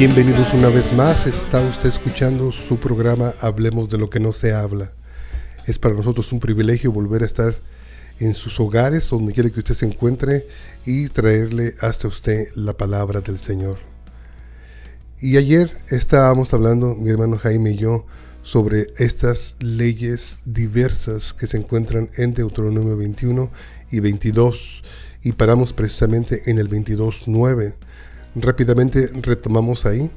Bienvenidos una vez más. Está usted escuchando su programa Hablemos de lo que no se habla. Es para nosotros un privilegio volver a estar en sus hogares, donde quiera que usted se encuentre, y traerle hasta usted la palabra del Señor. Y ayer estábamos hablando, mi hermano Jaime y yo, sobre estas leyes diversas que se encuentran en Deuteronomio 21 y 22, y paramos precisamente en el 22.9 Rápidamente retomamos ahí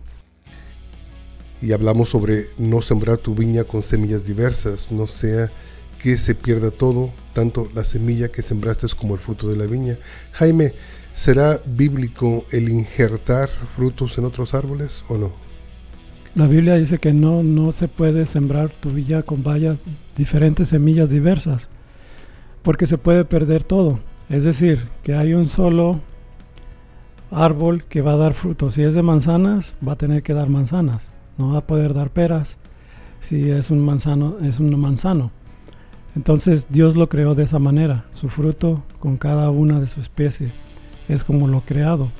y hablamos sobre no sembrar tu viña con semillas diversas, no sea que se pierda todo, tanto la semilla que sembraste como el fruto de la viña. Jaime, ¿será bíblico el injertar frutos en otros árboles o no? La Biblia dice que no, no se puede sembrar tu viña con varias diferentes semillas diversas, porque se puede perder todo. Es decir, que hay un solo árbol que va a dar frutos. Si es de manzanas, va a tener que dar manzanas. No va a poder dar peras si es un manzano, es un manzano. Entonces Dios lo creó de esa manera. Su fruto con cada una de su especie es como lo creado.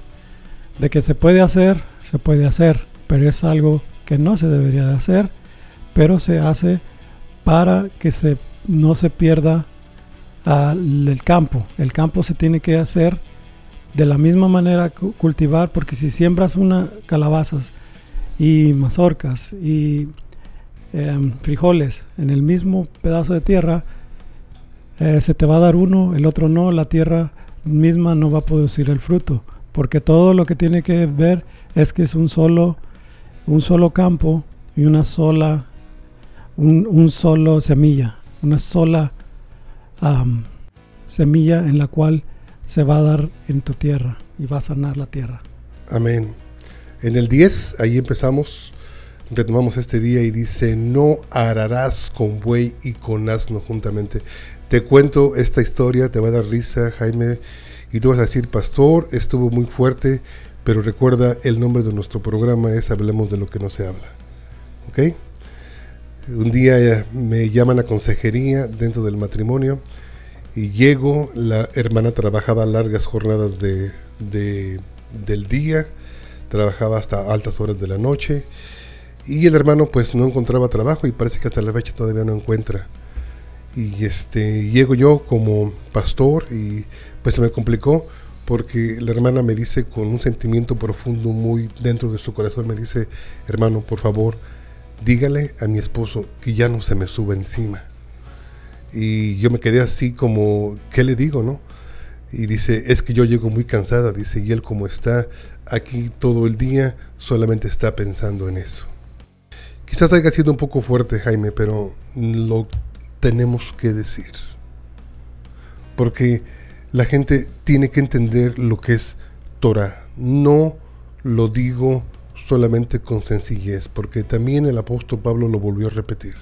De que se puede hacer, se puede hacer, pero es algo que no se debería de hacer, pero se hace para que se, no se pierda el campo. El campo se tiene que hacer de la misma manera cultivar, porque si siembras una calabazas y mazorcas y em, frijoles en el mismo pedazo de tierra, eh, se te va a dar uno, el otro no, la tierra misma no va a producir el fruto, porque todo lo que tiene que ver es que es un solo, un solo campo y una sola, un, solo semilla, una sola semilla en la cual se va a dar en tu tierra y va a sanar la tierra. Amén. En el 10, ahí empezamos, retomamos este día y dice, no ararás con buey y con asno juntamente. Te cuento esta historia, te va a dar risa, Jaime, y tú vas a decir, pastor, estuvo muy fuerte, pero recuerda, el nombre de nuestro programa es Hablemos de lo que no se habla. ¿Ok? Un día me llaman a consejería dentro del matrimonio y llego, la hermana trabajaba largas jornadas de, del día, trabajaba hasta altas horas de la noche y el hermano pues no encontraba trabajo y parece que hasta la fecha todavía no encuentra. Y este, llego yo como pastor y pues se me complicó porque la hermana me dice con un sentimiento profundo muy dentro de su corazón, me dice, hermano, por favor, dígale a mi esposo que ya no se me suba encima y yo me quedé así como, ¿qué le digo, no? Y dice, es que yo llego muy cansada, dice, y él como está aquí todo el día, solamente está pensando en eso. Quizás haya sido un poco fuerte, Jaime, pero lo tenemos que decir. Porque la gente tiene que entender lo que es Torah. No lo digo solamente con sencillez, porque también el apóstol Pablo lo volvió a repetir.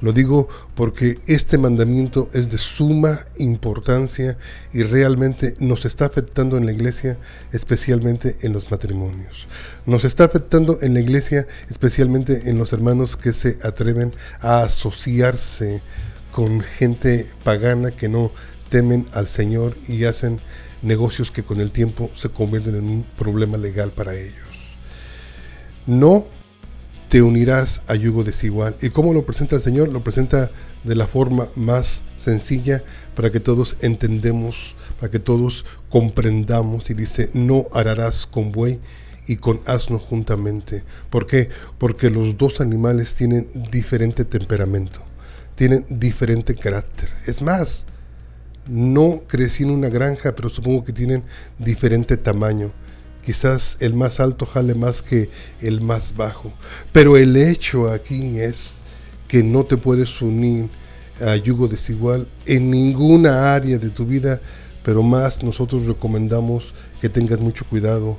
Lo digo porque este mandamiento es de suma importancia y realmente nos está afectando en la iglesia, especialmente en los matrimonios. Nos está afectando en la iglesia, especialmente en los hermanos que se atreven a asociarse con gente pagana que no temen al Señor y hacen negocios que con el tiempo se convierten en un problema legal para ellos. No te unirás a yugo desigual. ¿Y cómo lo presenta el Señor? Lo presenta de la forma más sencilla para que todos entendemos, para que todos comprendamos. Y dice, no ararás con buey y con asno juntamente. ¿Por qué? Porque los dos animales tienen diferente temperamento, tienen diferente carácter. Es más, no crecí en una granja, pero supongo que tienen diferente tamaño. Quizás el más alto jale más que el más bajo. Pero el hecho aquí es que no te puedes unir a yugo desigual en ninguna área de tu vida, pero más nosotros recomendamos que tengas mucho cuidado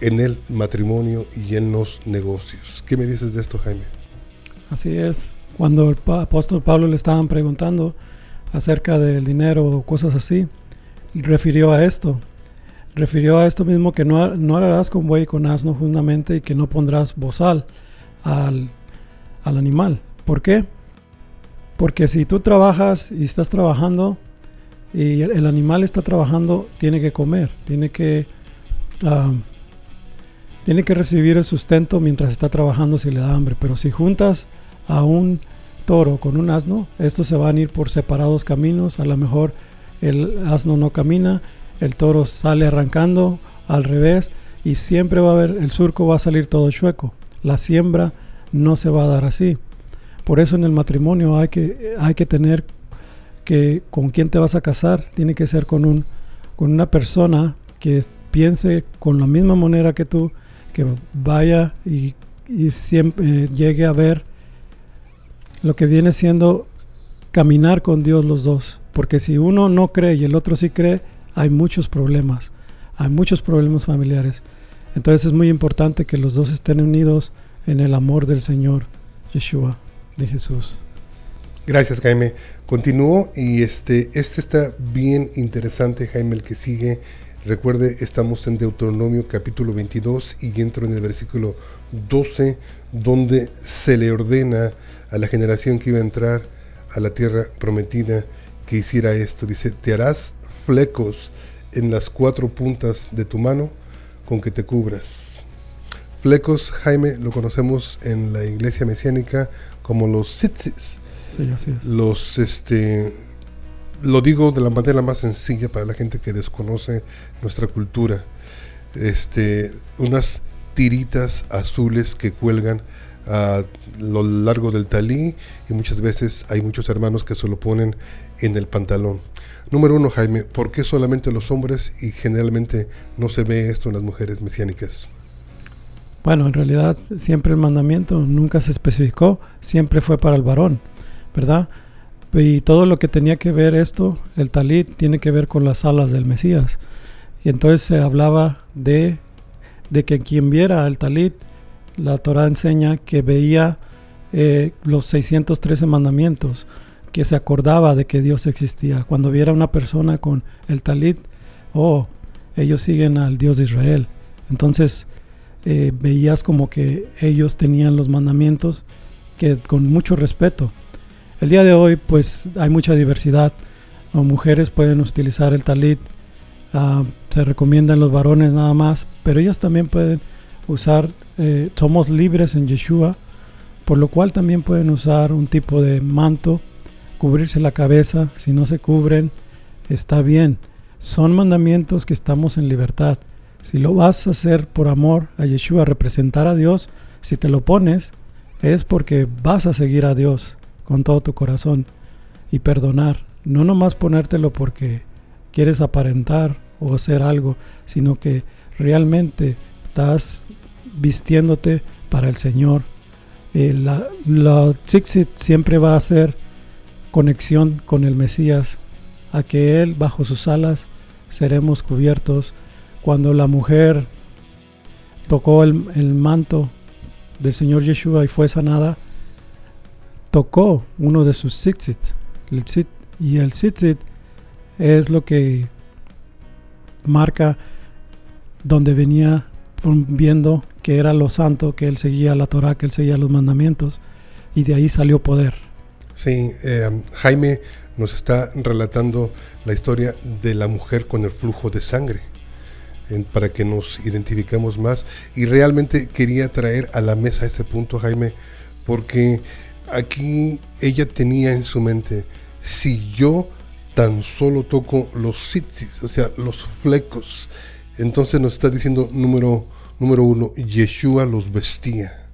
en el matrimonio y en los negocios. ¿Qué me dices de esto, Jaime? Así es. Cuando el apóstol Pablo le estaban preguntando acerca del dinero o cosas así, refirió a esto, refirió a esto mismo que no, no harás con buey y con asno juntamente y que no pondrás bozal al, animal. ¿Por qué? Porque si tú trabajas y estás trabajando y el, animal está trabajando, tiene que comer, tiene que tiene que recibir el sustento mientras está trabajando si le da hambre. Pero si juntas a un toro con un asno, estos se van a ir por separados caminos. A lo mejor el asno no camina, el toro sale arrancando al revés y siempre va a haber, el surco va a salir todo chueco. La siembra no se va a dar así. Por eso en el matrimonio hay que, hay que tener que con quién te vas a casar, tiene que ser con, un, con una persona que piense con la misma manera que tú, que vaya y, siempre eh, llegue a ver lo que viene siendo caminar con Dios los dos. Porque si uno no cree y el otro sí cree, hay muchos problemas. Hay muchos problemas familiares. Entonces es muy importante que los dos estén unidos en el amor del Señor Yeshua, de Jesús. Gracias Jaime. Continúo y este, este está bien interesante Jaime el que sigue Recuerde, estamos en Deuteronomio capítulo 22 y entro en el versículo 12, donde se le ordena a la generación que iba a entrar a la tierra prometida que hiciera esto. Dice, te harás flecos en las cuatro puntas de tu mano con que te cubras. Flecos, Jaime, lo conocemos en la iglesia mesiánica como los tzitzis. Sí, así es. Los, este, lo digo de la manera más sencilla para la gente que desconoce nuestra cultura. Este, unas tiritas azules que cuelgan a lo largo del talí y muchas veces hay muchos hermanos que se lo ponen en el pantalón. Número uno, Jaime, ¿por qué solamente los hombres y generalmente no se ve esto en las mujeres mesiánicas? Bueno, en realidad siempre el mandamiento nunca se especificó, siempre fue para el varón, ¿verdad? Y todo lo que tenía que ver esto, el talit, tiene que ver con las alas del Mesías. Y entonces se hablaba de, de que quien viera el talit, la Torah enseña que veía eh, los 613 mandamientos, que se acordaba de que Dios existía. Cuando viera una persona con el talit, oh, ellos siguen al Dios de Israel. Entonces eh, veías como que ellos tenían los mandamientos que con mucho respeto. El día de hoy pues hay mucha diversidad. Mujeres pueden utilizar el talit, uh, se recomiendan los varones nada más, pero ellas también pueden usar, eh, somos libres en Yeshua, por lo cual también pueden usar un tipo de manto, cubrirse la cabeza, si no se cubren, está bien. Son mandamientos que estamos en libertad. Si lo vas a hacer por amor a Yeshua, representar a Dios, si te lo pones, es porque vas a seguir a Dios con todo tu corazón y perdonar. No nomás ponértelo porque quieres aparentar o hacer algo, sino que realmente estás vistiéndote para el Señor. Eh, la, la siempre va a ser conexión con el Mesías, a que Él bajo sus alas seremos cubiertos. Cuando la mujer tocó el, manto del Señor Yeshua y fue sanada, tocó uno de sus tzitzit. y el tzitzit es lo que marca donde venía viendo que era lo santo, que él seguía la Torah, que él seguía los mandamientos, y de ahí salió poder. Sí, eh, Jaime nos está relatando la historia de la mujer con el flujo de sangre, para que nos identifiquemos más. Y realmente quería traer a la mesa ese punto, Jaime, porque aquí ella tenía en su mente, si yo tan solo toco los sitzis, o sea, los flecos, entonces nos está diciendo número, número uno, Yeshua los vestía,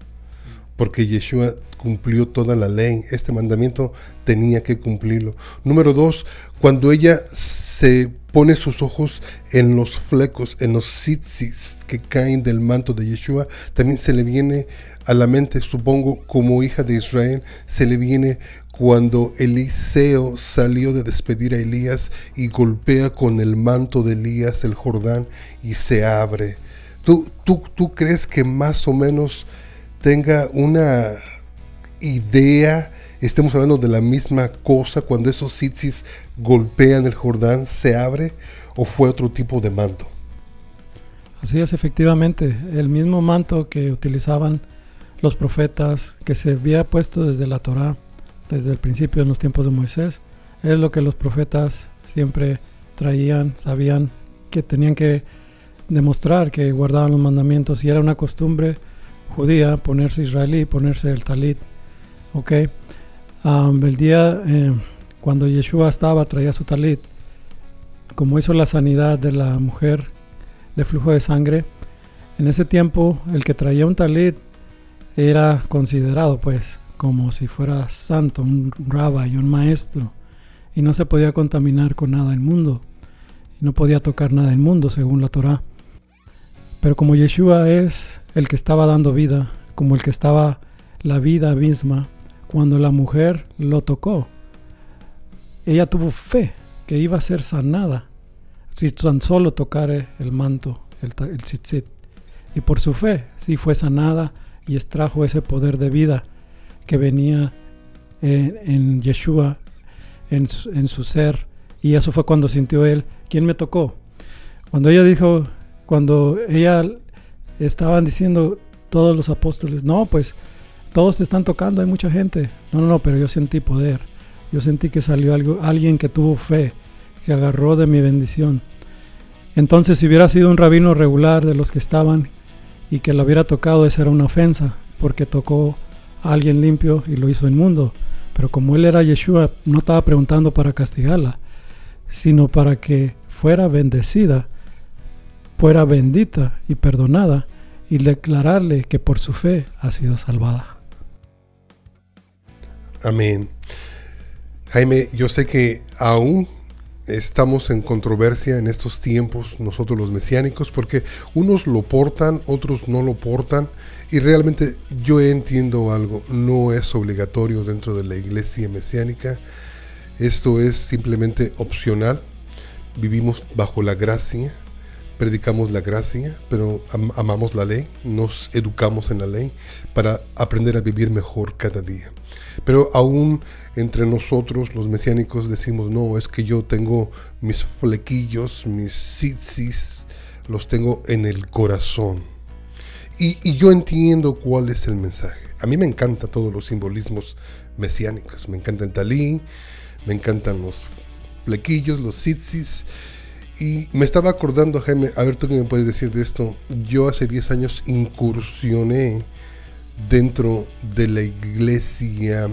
porque Yeshua cumplió toda la ley, este mandamiento tenía que cumplirlo. Número dos, cuando ella se pone sus ojos en los flecos, en los sitzis que caen del manto de Yeshua, también se le viene a la mente, supongo, como hija de Israel, se le viene cuando Eliseo salió de despedir a Elías y golpea con el manto de Elías el Jordán y se abre. ¿Tú, tú, tú crees que más o menos tenga una idea, estemos hablando de la misma cosa, cuando esos sitzis golpean el Jordán, se abre o fue otro tipo de manto? Así es, efectivamente, el mismo manto que utilizaban los profetas, que se había puesto desde la Torá, desde el principio en los tiempos de Moisés, es lo que los profetas siempre traían, sabían que tenían que demostrar que guardaban los mandamientos y era una costumbre judía ponerse israelí, ponerse el talit. ¿ok? el día eh, cuando Yeshua estaba, traía su talit, como hizo la sanidad de la mujer de flujo de sangre, en ese tiempo el que traía un talit era considerado pues como si fuera santo, un rabbi, un maestro, y no se podía contaminar con nada del mundo, y no podía tocar nada del mundo según la Torah. Pero como Yeshua es el que estaba dando vida, como el que estaba la vida misma, cuando la mujer lo tocó, ella tuvo fe que iba a ser sanada si tan solo tocara el manto, el, el tzitzit. Y por su fe, sí fue sanada y extrajo ese poder de vida que venía en, Yeshua, en su, ser. Y eso fue cuando sintió él, ¿quién me tocó? Cuando ella dijo, cuando ella estaban diciendo todos los apóstoles, no, pues todos te están tocando, hay mucha gente. No, no, no, pero yo sentí poder. Yo sentí que salió algo, alguien que tuvo fe, que agarró de mi bendición. Entonces, si hubiera sido un rabino regular de los que estaban y que lo hubiera tocado, esa era una ofensa, porque tocó a alguien limpio y lo hizo inmundo. Pero como él era Yeshua, no estaba preguntando para castigarla, sino para que fuera bendecida, fuera bendita y perdonada, y declararle que por su fe ha sido salvada. Amén. Jaime, yo sé que aún estamos en controversia en estos tiempos, nosotros los mesiánicos, porque unos lo portan, otros no lo portan, y realmente yo entiendo algo, no es obligatorio dentro de la iglesia mesiánica, esto es simplemente opcional, vivimos bajo la gracia, predicamos la gracia, pero amamos la ley, nos educamos en la ley para aprender a vivir mejor cada día. Pero aún entre nosotros, los mesiánicos, decimos, no, es que yo tengo mis flequillos, mis sitsis, los tengo en el corazón. Y, yo entiendo cuál es el mensaje. A mí me encantan todos los simbolismos mesiánicos. Me encanta el talí, me encantan los flequillos, los sitsis. Y me estaba acordando, Jaime, a ver tú qué me puedes decir de esto. Yo hace 10 años incursioné dentro de la iglesia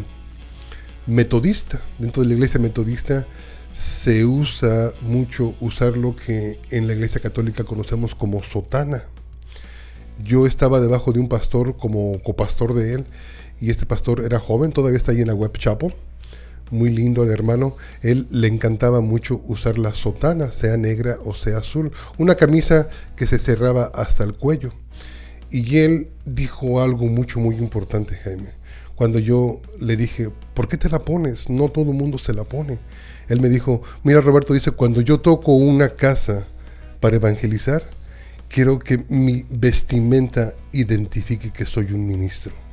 metodista. Dentro de la iglesia metodista se usa mucho usar lo que en la iglesia católica conocemos como sotana. Yo estaba debajo de un pastor como copastor de él y este pastor era joven, todavía está ahí en la web chapel. Muy lindo el hermano. Él le encantaba mucho usar la sotana, sea negra o sea azul. Una camisa que se cerraba hasta el cuello. Y él dijo algo mucho, muy importante, Jaime. Cuando yo le dije, ¿por qué te la pones? No todo el mundo se la pone. Él me dijo, mira Roberto, dice, cuando yo toco una casa para evangelizar, quiero que mi vestimenta identifique que soy un ministro.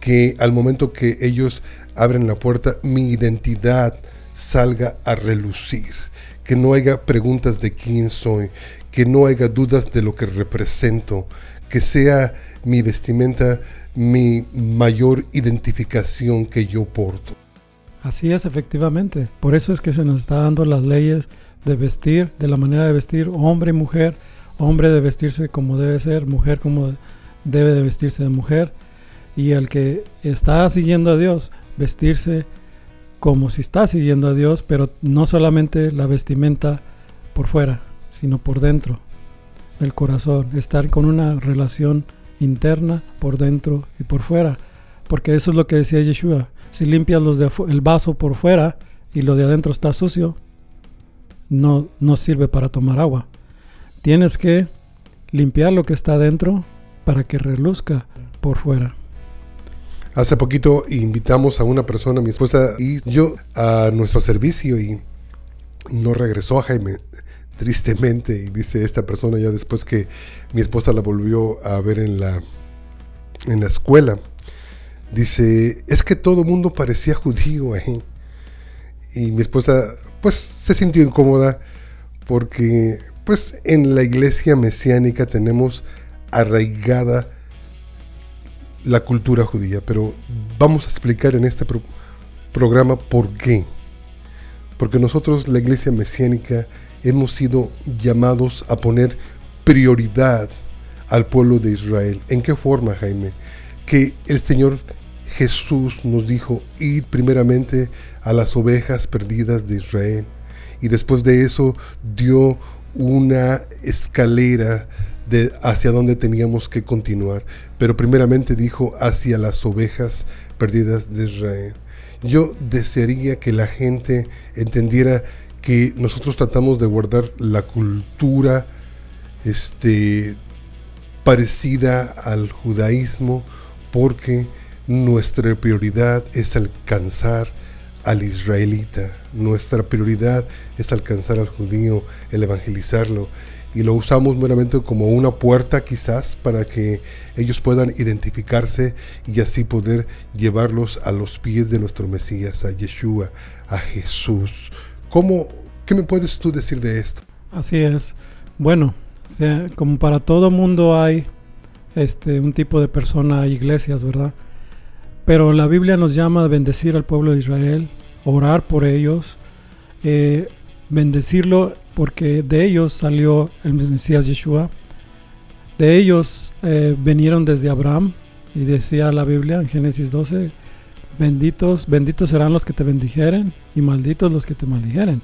Que al momento que ellos abren la puerta, mi identidad salga a relucir. Que no haya preguntas de quién soy. Que no haya dudas de lo que represento que sea mi vestimenta mi mayor identificación que yo porto. Así es, efectivamente. Por eso es que se nos está dando las leyes de vestir, de la manera de vestir, hombre y mujer. Hombre de vestirse como debe ser, mujer como debe de vestirse de mujer. Y el que está siguiendo a Dios, vestirse como si está siguiendo a Dios, pero no solamente la vestimenta por fuera, sino por dentro del corazón, estar con una relación interna por dentro y por fuera, porque eso es lo que decía Yeshua, si limpias los de el vaso por fuera y lo de adentro está sucio, no, no sirve para tomar agua. Tienes que limpiar lo que está adentro para que reluzca por fuera. Hace poquito invitamos a una persona, mi esposa y yo, a nuestro servicio y no regresó a Jaime tristemente, y dice esta persona ya después que mi esposa la volvió a ver en la, en la escuela, dice, es que todo el mundo parecía judío ahí. Y mi esposa pues se sintió incómoda porque pues en la iglesia mesiánica tenemos arraigada la cultura judía, pero vamos a explicar en este programa por qué. Porque nosotros, la iglesia mesiánica, hemos sido llamados a poner prioridad al pueblo de Israel. ¿En qué forma, Jaime? Que el Señor Jesús nos dijo, id primeramente a las ovejas perdidas de Israel. Y después de eso dio una escalera de hacia donde teníamos que continuar. Pero primeramente dijo hacia las ovejas perdidas de Israel. Yo desearía que la gente entendiera que nosotros tratamos de guardar la cultura este, parecida al judaísmo porque nuestra prioridad es alcanzar al israelita, nuestra prioridad es alcanzar al judío, el evangelizarlo y lo usamos meramente como una puerta quizás para que ellos puedan identificarse y así poder llevarlos a los pies de nuestro Mesías, a Yeshua, a Jesús. ¿Cómo, ¿Qué me puedes tú decir de esto? Así es. Bueno, como para todo mundo hay este, un tipo de persona, iglesias, ¿verdad? Pero la Biblia nos llama a bendecir al pueblo de Israel, orar por ellos, eh, bendecirlo porque de ellos salió el Mesías Yeshua. De ellos eh, vinieron desde Abraham y decía la Biblia en Génesis 12, benditos, benditos serán los que te bendijeren y malditos los que te maldijeren.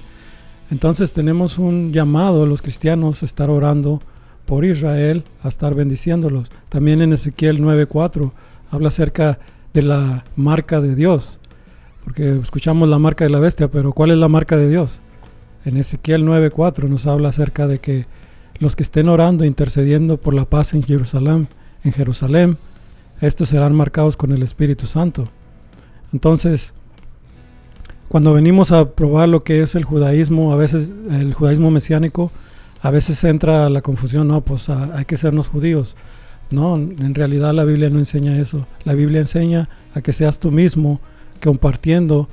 Entonces tenemos un llamado a los cristianos a estar orando por Israel, a estar bendiciéndolos. También en Ezequiel 9:4 habla acerca de la marca de Dios, porque escuchamos la marca de la bestia, pero ¿cuál es la marca de Dios? En Ezequiel 9:4 nos habla acerca de que los que estén orando, intercediendo por la paz en Jerusalén, en Jerusalén, estos serán marcados con el Espíritu Santo. Entonces, cuando venimos a probar lo que es el judaísmo, a veces el judaísmo mesiánico, a veces entra la confusión, no, pues ah, hay que sernos judíos. No, en realidad la Biblia no enseña eso. La Biblia enseña a que seas tú mismo compartiendo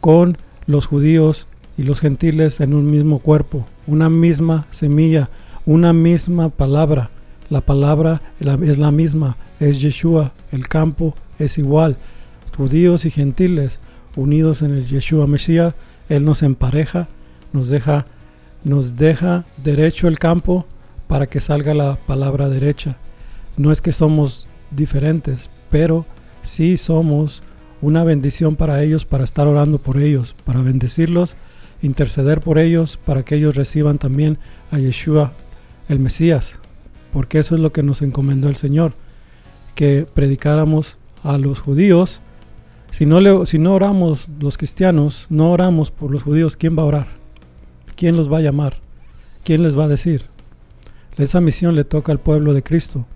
con los judíos y los gentiles en un mismo cuerpo, una misma semilla, una misma palabra. La palabra es la misma, es Yeshua, el campo es igual. Judíos y gentiles unidos en el Yeshua Mesías, Él nos empareja, nos deja, nos deja derecho el campo para que salga la palabra derecha. No es que somos diferentes, pero sí somos una bendición para ellos, para estar orando por ellos, para bendecirlos, interceder por ellos, para que ellos reciban también a Yeshua, el Mesías, porque eso es lo que nos encomendó el Señor, que predicáramos a los judíos si no, le, si no oramos los cristianos, no oramos por los judíos, ¿quién va a orar? ¿Quién los va a llamar? ¿Quién les va a decir? Esa misión le toca al pueblo de Cristo,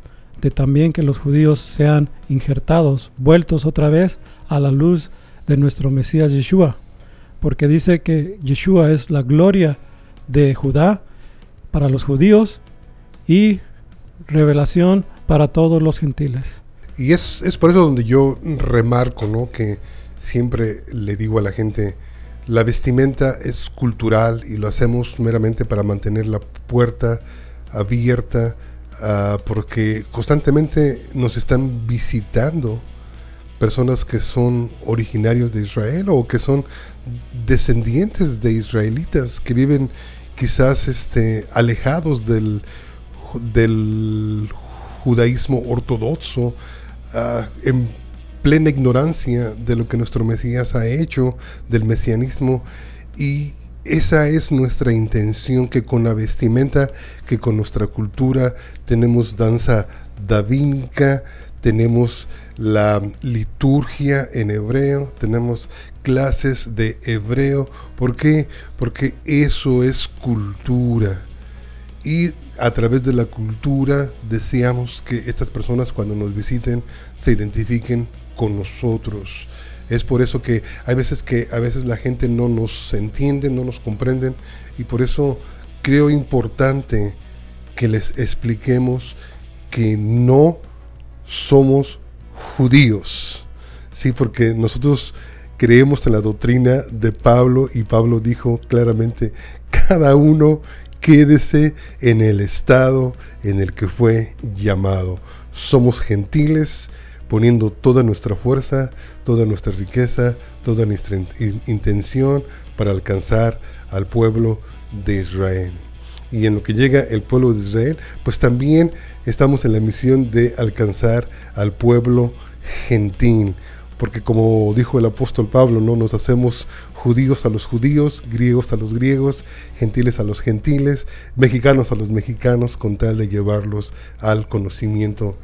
de también que los judíos sean injertados, vueltos otra vez a la luz de nuestro Mesías Yeshua, porque dice que Yeshua es la gloria de Judá para los judíos y revelación para todos los gentiles. Y es, es por eso donde yo remarco, ¿no? Que siempre le digo a la gente, la vestimenta es cultural y lo hacemos meramente para mantener la puerta abierta, uh, porque constantemente nos están visitando personas que son originarios de Israel o que son descendientes de israelitas que viven quizás este, alejados del, del judaísmo ortodoxo, Ah, en plena ignorancia de lo que nuestro Mesías ha hecho, del mesianismo, y esa es nuestra intención, que con la vestimenta, que con nuestra cultura tenemos danza davínica, tenemos la liturgia en hebreo, tenemos clases de hebreo. ¿Por qué? Porque eso es cultura y a través de la cultura deseamos que estas personas cuando nos visiten se identifiquen con nosotros. Es por eso que hay veces que a veces la gente no nos entiende, no nos comprenden y por eso creo importante que les expliquemos que no somos judíos. Sí, porque nosotros creemos en la doctrina de Pablo y Pablo dijo claramente, cada uno quédese en el estado en el que fue llamado. Somos gentiles, poniendo toda nuestra fuerza, toda nuestra riqueza, toda nuestra intención para alcanzar al pueblo de Israel. Y en lo que llega el pueblo de Israel, pues también estamos en la misión de alcanzar al pueblo gentil. Porque como dijo el apóstol Pablo, no nos hacemos judíos a los judíos, griegos a los griegos, gentiles a los gentiles, mexicanos a los mexicanos, con tal de llevarlos al conocimiento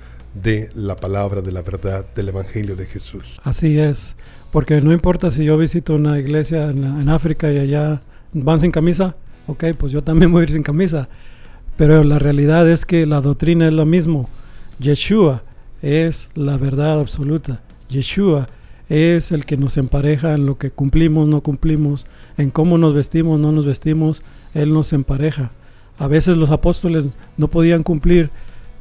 de la palabra, de la verdad, del Evangelio de Jesús. Así es, porque no importa si yo visito una iglesia en, África y allá van sin camisa, ok, pues yo también voy a ir sin camisa, pero la realidad es que la doctrina es lo mismo. Yeshua es la verdad absoluta. Yeshua es el que nos empareja en lo que cumplimos, no cumplimos, en cómo nos vestimos, no nos vestimos, Él nos empareja. A veces los apóstoles no podían cumplir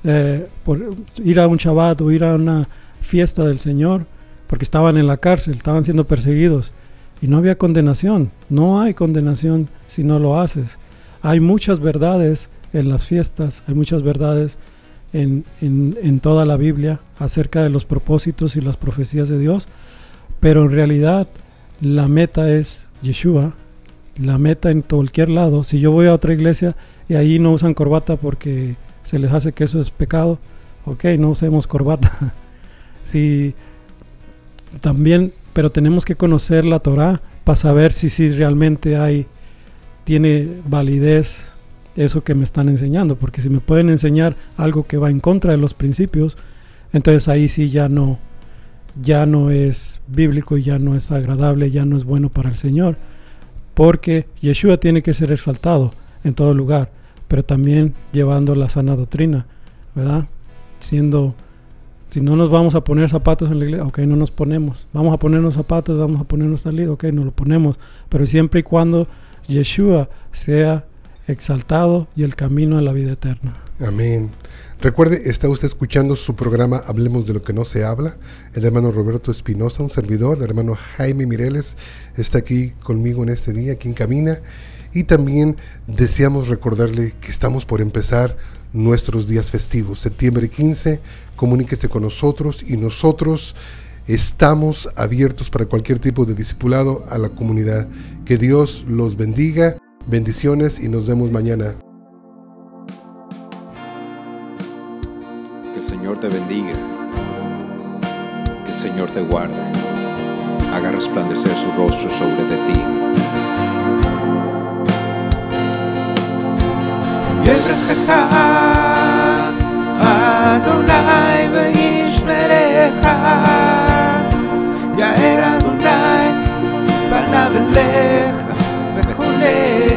eh, por ir a un Shabbat o ir a una fiesta del Señor porque estaban en la cárcel, estaban siendo perseguidos y no había condenación. No hay condenación si no lo haces. Hay muchas verdades en las fiestas, hay muchas verdades en, en, toda la Biblia acerca de los propósitos y las profecías de Dios, pero en realidad la meta es Yeshua, la meta en cualquier lado. Si yo voy a otra iglesia y ahí no usan corbata porque se les hace que eso es pecado, ok, no usemos corbata. si también, pero tenemos que conocer la Torah para saber si, si realmente hay, tiene validez eso que me están enseñando, porque si me pueden enseñar algo que va en contra de los principios, entonces ahí sí ya no, ya no es bíblico, ya no es agradable, ya no es bueno para el Señor, porque Yeshua tiene que ser exaltado en todo lugar, pero también llevando la sana doctrina, ¿verdad? Siendo, si no nos vamos a poner zapatos en la iglesia, ok, no nos ponemos, vamos a ponernos zapatos, vamos a ponernos tal ok, no lo ponemos, pero siempre y cuando Yeshua sea exaltado y el camino a la vida eterna. Amén. Recuerde, está usted escuchando su programa Hablemos de lo que no se habla. El hermano Roberto Espinosa, un servidor, el hermano Jaime Mireles, está aquí conmigo en este día, aquí en Camina. Y también deseamos recordarle que estamos por empezar nuestros días festivos. Septiembre 15, comuníquese con nosotros y nosotros estamos abiertos para cualquier tipo de discipulado a la comunidad. Que Dios los bendiga Bendiciones y nos vemos mañana. Que el Señor te bendiga. Que el Señor te guarde. Haga resplandecer su rostro sobre de ti.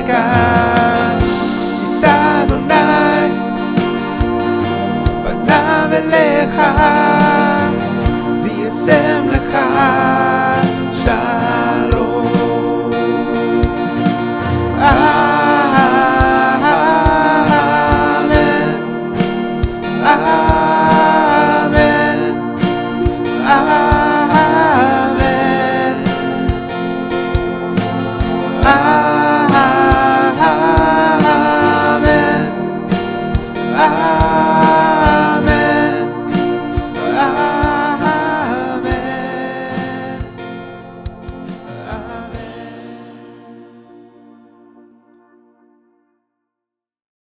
כאן, נישא אדוני, פניו אליך, וישם